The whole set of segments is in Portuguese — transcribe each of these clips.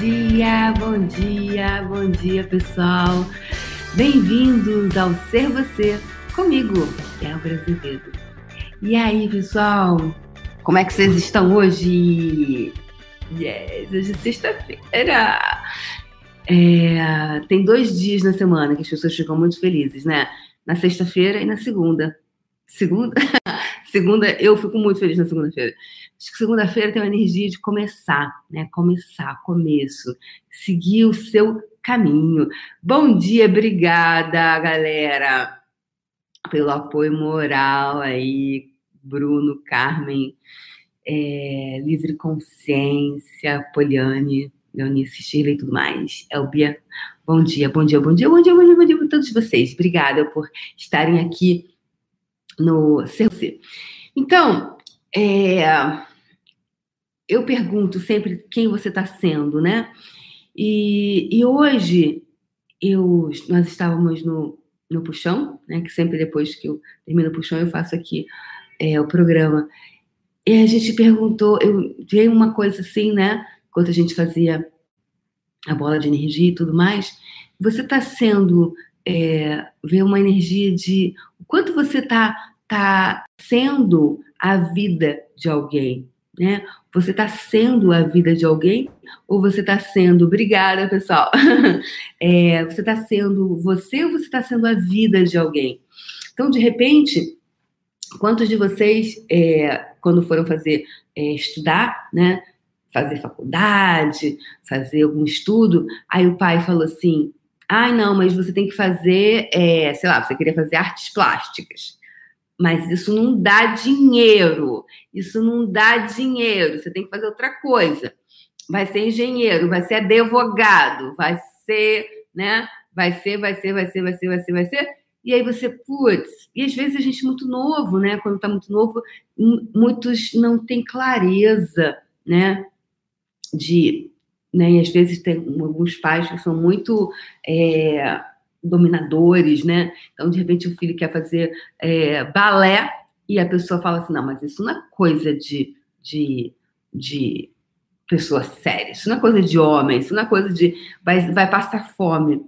dia, bom dia, bom dia, pessoal. Bem-vindos ao Ser Você comigo, Débora Azevedo. E aí, pessoal? Como é que vocês estão hoje? Yes, hoje é sexta-feira. É, tem dois dias na semana que as pessoas ficam muito felizes, né? Na sexta-feira e na segunda. Segunda? segunda, eu fico muito feliz na segunda-feira. Acho que segunda-feira tem uma energia de começar, né? Começar, começo. Seguir o seu caminho. Bom dia, obrigada, galera, pelo apoio moral aí. Bruno, Carmen, é, Livre Consciência, Poliane, Leonice, Shirley e tudo mais. Elbia, bom dia, bom dia, bom dia, bom dia, bom dia, bom dia para todos vocês. Obrigada por estarem aqui no CRC. Então, é, eu pergunto sempre quem você está sendo, né? E, e hoje eu, nós estávamos no, no puxão, né? Que sempre depois que eu termino o puxão eu faço aqui é, o programa. E a gente perguntou, eu veio uma coisa assim, né? Enquanto a gente fazia a bola de energia e tudo mais, você está sendo é, ver uma energia de o quanto você está tá sendo a vida de alguém, né? Você está sendo a vida de alguém ou você está sendo, obrigada pessoal, é, você está sendo você ou você está sendo a vida de alguém? Então, de repente, quantos de vocês, é, quando foram fazer, é, estudar, né? Fazer faculdade, fazer algum estudo, aí o pai falou assim: ai, ah, não, mas você tem que fazer, é, sei lá, você queria fazer artes plásticas mas isso não dá dinheiro. Isso não dá dinheiro. Você tem que fazer outra coisa. Vai ser engenheiro, vai ser advogado, vai ser, né? Vai ser, vai ser, vai ser, vai ser, vai ser, vai ser. E aí você, putz, e às vezes a gente é muito novo, né? Quando tá muito novo, muitos não têm clareza, né? De, né? E às vezes tem alguns pais que são muito é, dominadores, né? Então, de repente, o filho quer fazer é, balé e a pessoa fala assim: não, mas isso não é coisa de, de, de pessoa séria, isso não é coisa de homem, isso não é coisa de. vai, vai passar fome.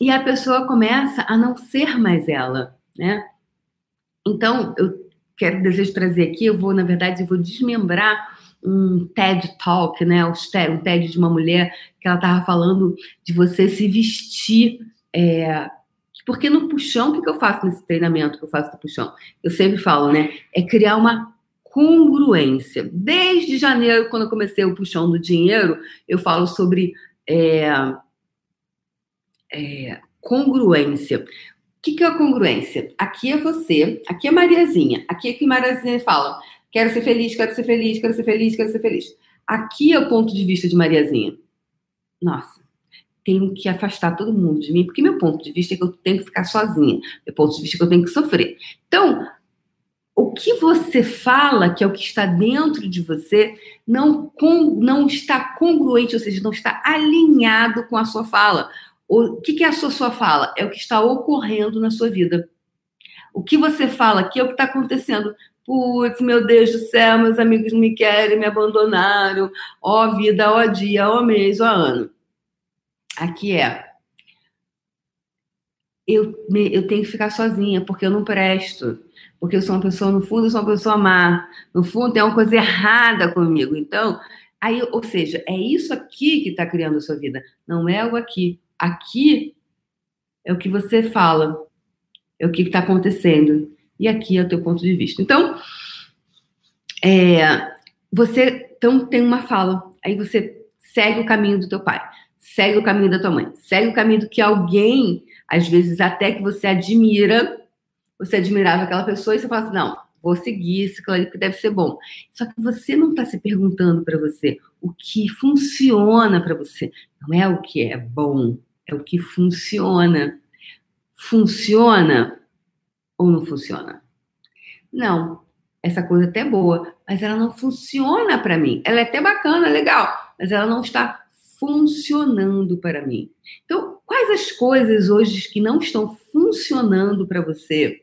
E a pessoa começa a não ser mais ela, né? Então, eu quero, desejo trazer aqui, eu vou, na verdade, eu vou desmembrar um TED Talk, né? Um TED de uma mulher que ela estava falando de você se vestir é, porque no puxão, o que, eu faço nesse treinamento que eu faço no puxão? Eu sempre falo, né? É criar uma congruência. Desde janeiro, quando eu comecei o puxão do dinheiro, eu falo sobre é, é, congruência. O que, que é a congruência? Aqui é você, aqui é Mariazinha, aqui é que Mariazinha fala: quero ser feliz, quero ser feliz, quero ser feliz, quero ser feliz. Aqui é o ponto de vista de Mariazinha. Nossa, tenho que afastar todo mundo de mim, porque meu ponto de vista é que eu tenho que ficar sozinha, meu ponto de vista é que eu tenho que sofrer. Então, o que você fala, que é o que está dentro de você, não, com, não está congruente, ou seja, não está alinhado com a sua fala. O que, que é a sua, sua fala? É o que está ocorrendo na sua vida. O que você fala aqui é o que está acontecendo. Putz, meu Deus do céu, meus amigos me querem, me abandonaram. Ó vida, ó dia, ó mês, ó ano aqui é eu, eu tenho que ficar sozinha, porque eu não presto. Porque eu sou uma pessoa, no fundo, eu sou uma pessoa má. No fundo, tem uma coisa errada comigo. Então, aí, ou seja, é isso aqui que está criando a sua vida. Não é o aqui. Aqui é o que você fala. É o que está acontecendo. E aqui é o teu ponto de vista. Então, é, você então, tem uma fala. Aí você segue o caminho do teu pai segue o caminho da tua mãe, segue o caminho que alguém, às vezes até que você admira, você admirava aquela pessoa e você fala assim, não, vou seguir isso, aquilo que deve ser bom. Só que você não está se perguntando para você o que funciona para você. Não é o que é bom, é o que funciona. Funciona ou não funciona? Não, essa coisa é até boa, mas ela não funciona para mim. Ela é até bacana, legal, mas ela não está funcionando para mim. Então, quais as coisas hoje que não estão funcionando para você?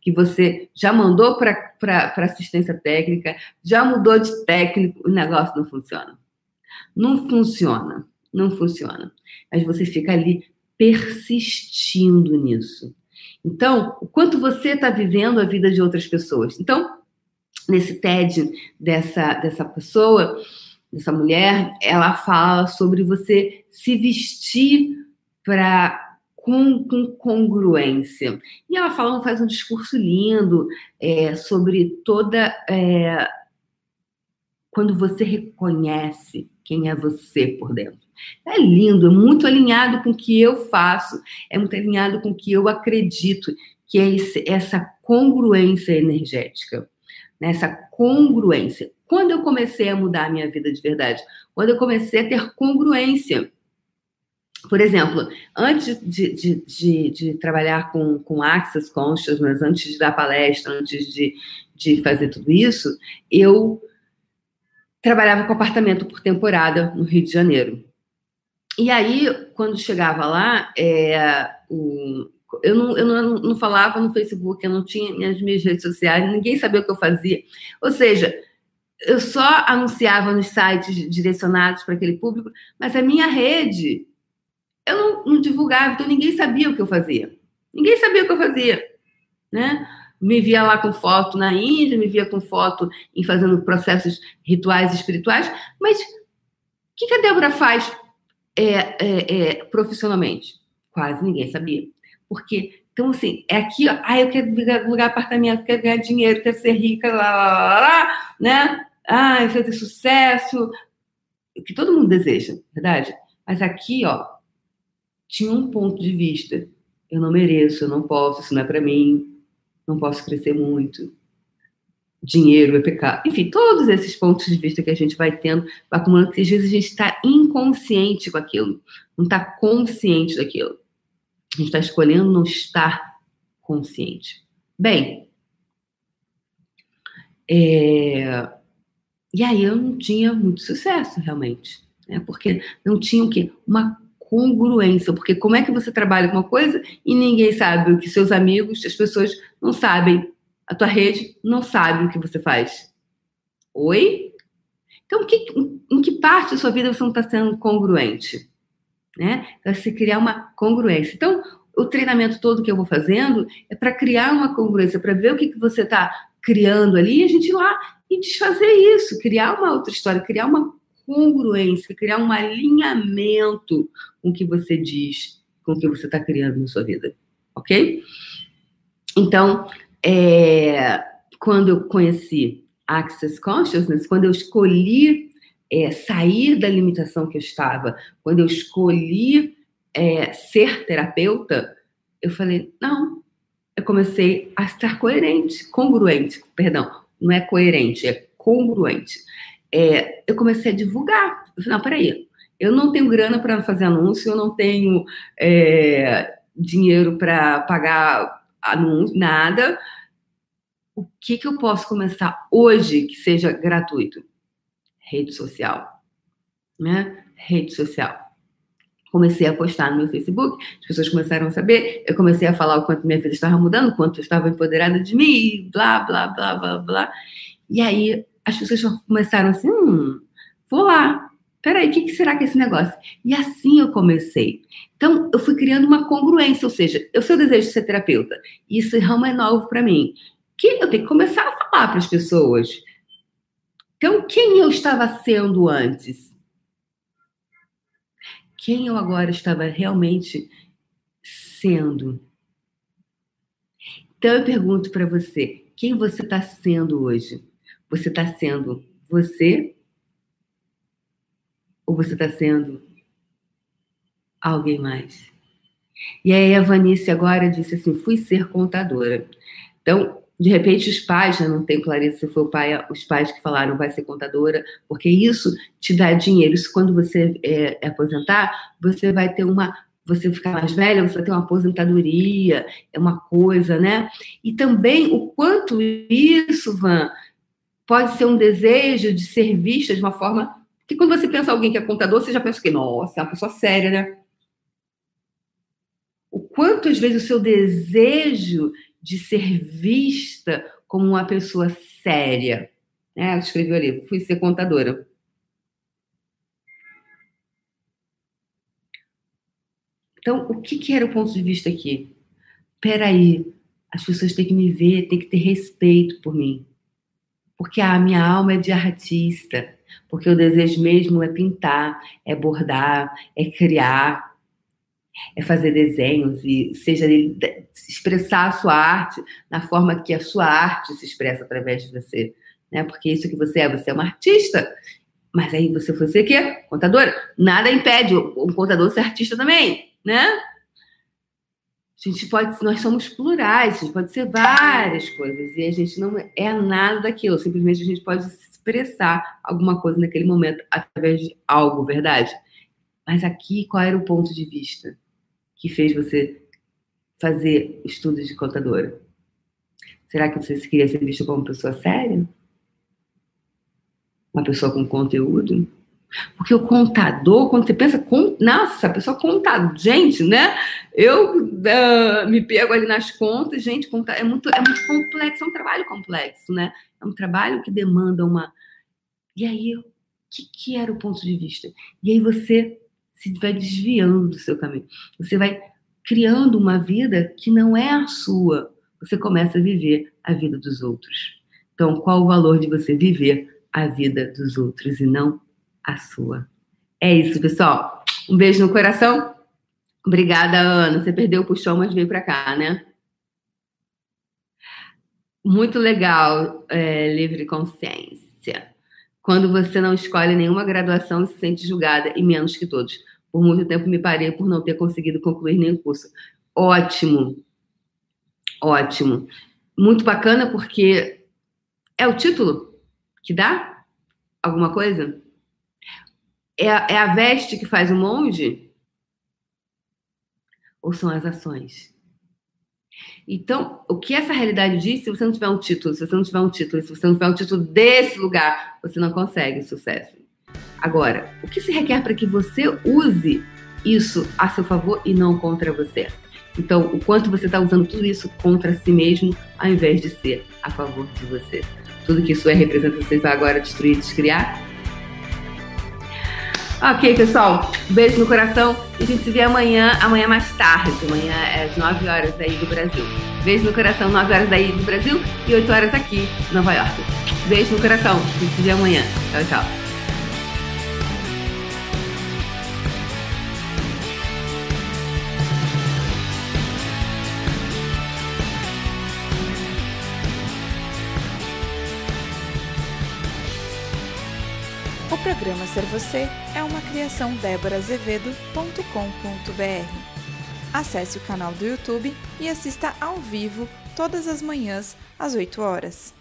Que você já mandou para assistência técnica, já mudou de técnico, o negócio não funciona. Não funciona. Não funciona. Mas você fica ali persistindo nisso. Então, o quanto você está vivendo a vida de outras pessoas. Então, nesse TED dessa, dessa pessoa, dessa mulher, ela fala sobre você se vestir para com, com, congruência. E ela fala, faz um discurso lindo é, sobre toda. É, quando você reconhece quem é você por dentro. É lindo, é muito alinhado com o que eu faço, é muito alinhado com o que eu acredito, que é esse, essa congruência energética. Né? Essa congruência. Quando eu comecei a mudar a minha vida de verdade? Quando eu comecei a ter congruência. Por exemplo, antes de, de, de, de trabalhar com, com Access Consciousness, antes de dar palestra, antes de, de fazer tudo isso, eu trabalhava com apartamento por temporada no Rio de Janeiro. E aí, quando chegava lá, é, o, eu, não, eu não, não, falava no Facebook, eu não tinha as minhas redes sociais, ninguém sabia o que eu fazia. Ou seja, eu só anunciava nos sites direcionados para aquele público, mas a minha rede eu não, não divulgava, então ninguém sabia o que eu fazia. Ninguém sabia o que eu fazia, né? me via lá com foto na Índia, me via com foto em fazendo processos rituais espirituais, mas o que, que a Débora faz é, é, é, profissionalmente? Quase ninguém sabia. Porque, então, assim, é aqui, ó, ah, eu quero alugar apartamento, quero ganhar dinheiro, quero ser rica, lá, lá, lá, lá né? Ah, eu quero ter sucesso, o que todo mundo deseja, verdade? Mas aqui, ó, tinha um ponto de vista. Eu não mereço, eu não posso, isso não é para mim, não posso crescer muito. Dinheiro é pecado. Enfim, todos esses pontos de vista que a gente vai tendo, vai acumulando, que às vezes a gente está inconsciente com aquilo, não está consciente daquilo. A gente está escolhendo não estar consciente. Bem, é... e aí eu não tinha muito sucesso, realmente. Né? Porque não tinha o quê? Uma congruência, porque como é que você trabalha com uma coisa e ninguém sabe o que seus amigos, as pessoas não sabem, a tua rede não sabe o que você faz. Oi? Então, que, em que parte da sua vida você não está sendo congruente? Né? Para se criar uma congruência. Então, o treinamento todo que eu vou fazendo é para criar uma congruência, para ver o que, que você está criando ali e a gente ir lá e desfazer isso, criar uma outra história, criar uma congruência, criar um alinhamento com o que você diz, com o que você está criando na sua vida, ok? Então, é, quando eu conheci Access Consciousness, quando eu escolhi é, sair da limitação que eu estava, quando eu escolhi é, ser terapeuta, eu falei, não, eu comecei a estar coerente, congruente, perdão, não é coerente, é congruente é, eu comecei a divulgar. Eu falei, não, peraí, eu não tenho grana para fazer anúncio, eu não tenho é, dinheiro para pagar anúncio, nada. O que, que eu posso começar hoje que seja gratuito? Rede social. Né? Rede social. Comecei a postar no meu Facebook, as pessoas começaram a saber, eu comecei a falar o quanto minha vida estava mudando, o quanto eu estava empoderada de mim, blá, blá, blá, blá, blá. E aí as pessoas começaram assim, hum, vou lá. Peraí, o que, que será que é esse negócio? E assim eu comecei. Então, eu fui criando uma congruência, ou seja, eu sou desejo de ser terapeuta, e esse ramo é novo para mim. Que eu tenho que começar a falar para as pessoas. Então, quem eu estava sendo antes? Quem eu agora estava realmente sendo? Então, eu pergunto para você: quem você está sendo hoje? Você está sendo você ou você está sendo alguém mais? E aí a Vanice agora disse assim: fui ser contadora. Então, de repente, os pais, né, não tem clareza se foi o pai, os pais que falaram vai ser contadora, porque isso te dá dinheiro. Isso quando você é, é aposentar, você vai ter uma você ficar mais velha, você vai ter uma aposentadoria, é uma coisa, né? E também o quanto isso, Van, pode ser um desejo de ser vista de uma forma que quando você pensa alguém que é contador, você já pensa que, nossa, é uma pessoa séria, né? Às vezes o seu desejo de ser vista como uma pessoa séria. Né? Ela escreveu ali, fui ser contadora. Então, o que, que era o ponto de vista aqui? Peraí, as pessoas têm que me ver, têm que ter respeito por mim. Porque a minha alma é de artista. Porque o desejo mesmo é pintar, é bordar, é criar, é fazer desenhos e seja expressar a sua arte na forma que a sua arte se expressa através de você, né? Porque isso que você é, você é uma artista. Mas aí você foi ser quê? Contadora. Nada impede um contador ser artista também, né? A gente pode, nós somos plurais, a gente pode ser várias coisas e a gente não é nada daquilo. Simplesmente a gente pode expressar alguma coisa naquele momento através de algo, verdade? Mas aqui, qual era o ponto de vista que fez você fazer estudos de contadora? Será que você queria ser visto como uma pessoa séria? Uma pessoa com conteúdo? Porque o contador, quando você pensa, nossa, a pessoa contador, gente, né? Eu uh, me pego ali nas contas, gente, conta, é, muito, é muito complexo, é um trabalho complexo, né? É um trabalho que demanda uma. E aí, o que, que era o ponto de vista? E aí você se vai desviando do seu caminho. Você vai criando uma vida que não é a sua. Você começa a viver a vida dos outros. Então, qual o valor de você viver a vida dos outros e não a sua. É isso, pessoal. Um beijo no coração. Obrigada, Ana. Você perdeu o puxão, mas veio para cá, né? Muito legal, é, livre consciência. Quando você não escolhe nenhuma graduação se sente julgada, e menos que todos. Por muito tempo me parei por não ter conseguido concluir nenhum curso. Ótimo. Ótimo. Muito bacana porque é o título que dá alguma coisa? É é a veste que faz o monge? Ou são as ações? Então, o que essa realidade diz, se você não tiver um título, se você não tiver um título, se você não tiver um título desse lugar, você não consegue sucesso. Agora, o que se requer para que você use isso a seu favor e não contra você? Então, o quanto você está usando tudo isso contra si mesmo, ao invés de ser a favor de você. Tudo que isso é representa, você vai agora destruir, descriar? Ok, pessoal. Beijo no coração. E a gente se vê amanhã, amanhã mais tarde. Amanhã é às 9 horas aí do Brasil. Beijo no coração, 9 horas daí do Brasil e 8 horas aqui, Nova York. Beijo no coração. A gente se vê amanhã. Tchau, tchau. Programa Ser Você é uma criação déborazevedo.com.br. Acesse o canal do YouTube e assista ao vivo todas as manhãs às 8 horas.